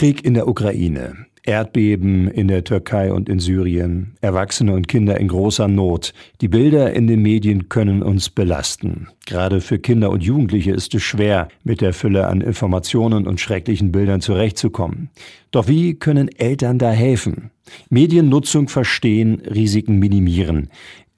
Krieg in der Ukraine. Erdbeben in der Türkei und in Syrien, Erwachsene und Kinder in großer Not. Die Bilder in den Medien können uns belasten. Gerade für Kinder und Jugendliche ist es schwer, mit der Fülle an Informationen und schrecklichen Bildern zurechtzukommen. Doch wie können Eltern da helfen? Mediennutzung verstehen, Risiken minimieren.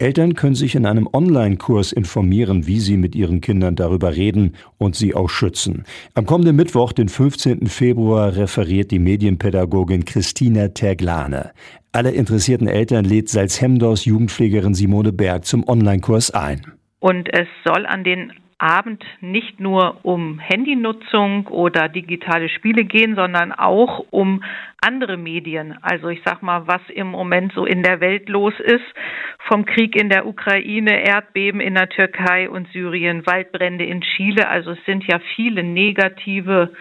Eltern können sich in einem Online-Kurs informieren, wie sie mit ihren Kindern darüber reden und sie auch schützen. Am kommenden Mittwoch, den 15. Februar, referiert die Medienpädagogin Christina Terglane. Alle interessierten Eltern lädt Salzhemdors Jugendpflegerin Simone Berg zum Online-Kurs ein. Und es soll an den Abend nicht nur um Handynutzung oder digitale Spiele gehen, sondern auch um andere Medien. Also ich sag mal, was im Moment so in der Welt los ist, vom Krieg in der Ukraine, Erdbeben in der Türkei und Syrien, Waldbrände in Chile. Also es sind ja viele negative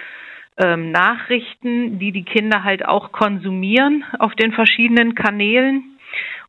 ähm, Nachrichten, die die Kinder halt auch konsumieren auf den verschiedenen Kanälen.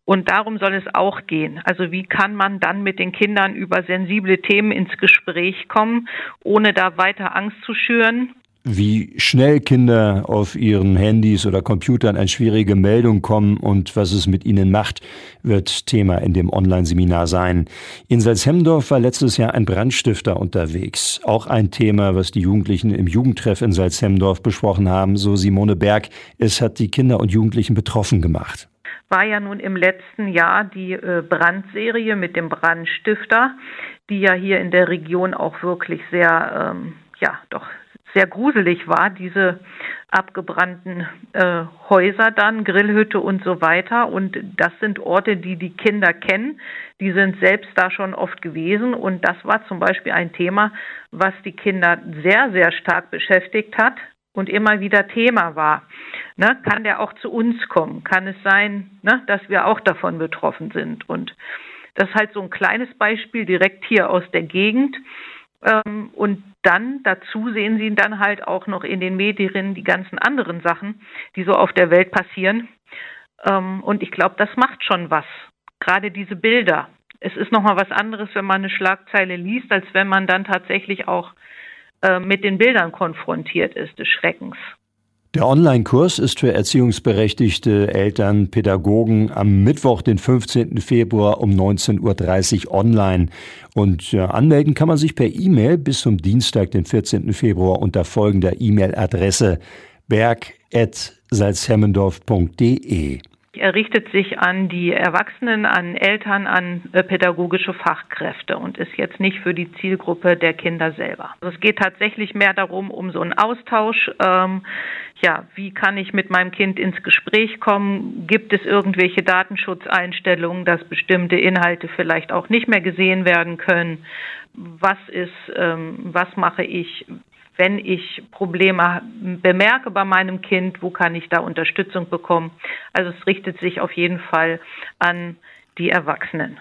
Und darum soll es auch gehen. Also wie kann man dann mit den Kindern über sensible Themen ins Gespräch kommen, ohne da weiter Angst zu schüren? Wie schnell Kinder auf ihren Handys oder Computern eine schwierige Meldung kommen und was es mit ihnen macht, wird Thema in dem Online-Seminar sein. In Salzhemdorf war letztes Jahr ein Brandstifter unterwegs. Auch ein Thema, was die Jugendlichen im Jugendtreff in Salzhemdorf besprochen haben, so Simone Berg. Es hat die Kinder und Jugendlichen betroffen gemacht war ja nun im letzten Jahr die äh, Brandserie mit dem Brandstifter, die ja hier in der Region auch wirklich sehr, ähm, ja, doch sehr gruselig war, diese abgebrannten äh, Häuser dann, Grillhütte und so weiter. Und das sind Orte, die die Kinder kennen. Die sind selbst da schon oft gewesen. Und das war zum Beispiel ein Thema, was die Kinder sehr, sehr stark beschäftigt hat und immer wieder Thema war. Ne, kann der auch zu uns kommen? Kann es sein, ne, dass wir auch davon betroffen sind? Und das ist halt so ein kleines Beispiel direkt hier aus der Gegend. Ähm, und dann dazu sehen Sie dann halt auch noch in den Medien die ganzen anderen Sachen, die so auf der Welt passieren. Ähm, und ich glaube, das macht schon was. Gerade diese Bilder. Es ist nochmal was anderes, wenn man eine Schlagzeile liest, als wenn man dann tatsächlich auch äh, mit den Bildern konfrontiert ist des Schreckens. Der Online-Kurs ist für erziehungsberechtigte Eltern, Pädagogen am Mittwoch, den 15. Februar um 19.30 Uhr online. Und ja, anmelden kann man sich per E-Mail bis zum Dienstag, den 14. Februar unter folgender E-Mail-Adresse berg.salzhemmendorf.de. Er richtet sich an die Erwachsenen, an Eltern, an äh, pädagogische Fachkräfte und ist jetzt nicht für die Zielgruppe der Kinder selber. Also es geht tatsächlich mehr darum, um so einen Austausch. Ähm, ja, wie kann ich mit meinem Kind ins Gespräch kommen? Gibt es irgendwelche Datenschutzeinstellungen, dass bestimmte Inhalte vielleicht auch nicht mehr gesehen werden können? Was ist, ähm, was mache ich, wenn ich Probleme bemerke bei meinem Kind, wo kann ich da Unterstützung bekommen? Also es richtet sich auf jeden Fall an die Erwachsenen.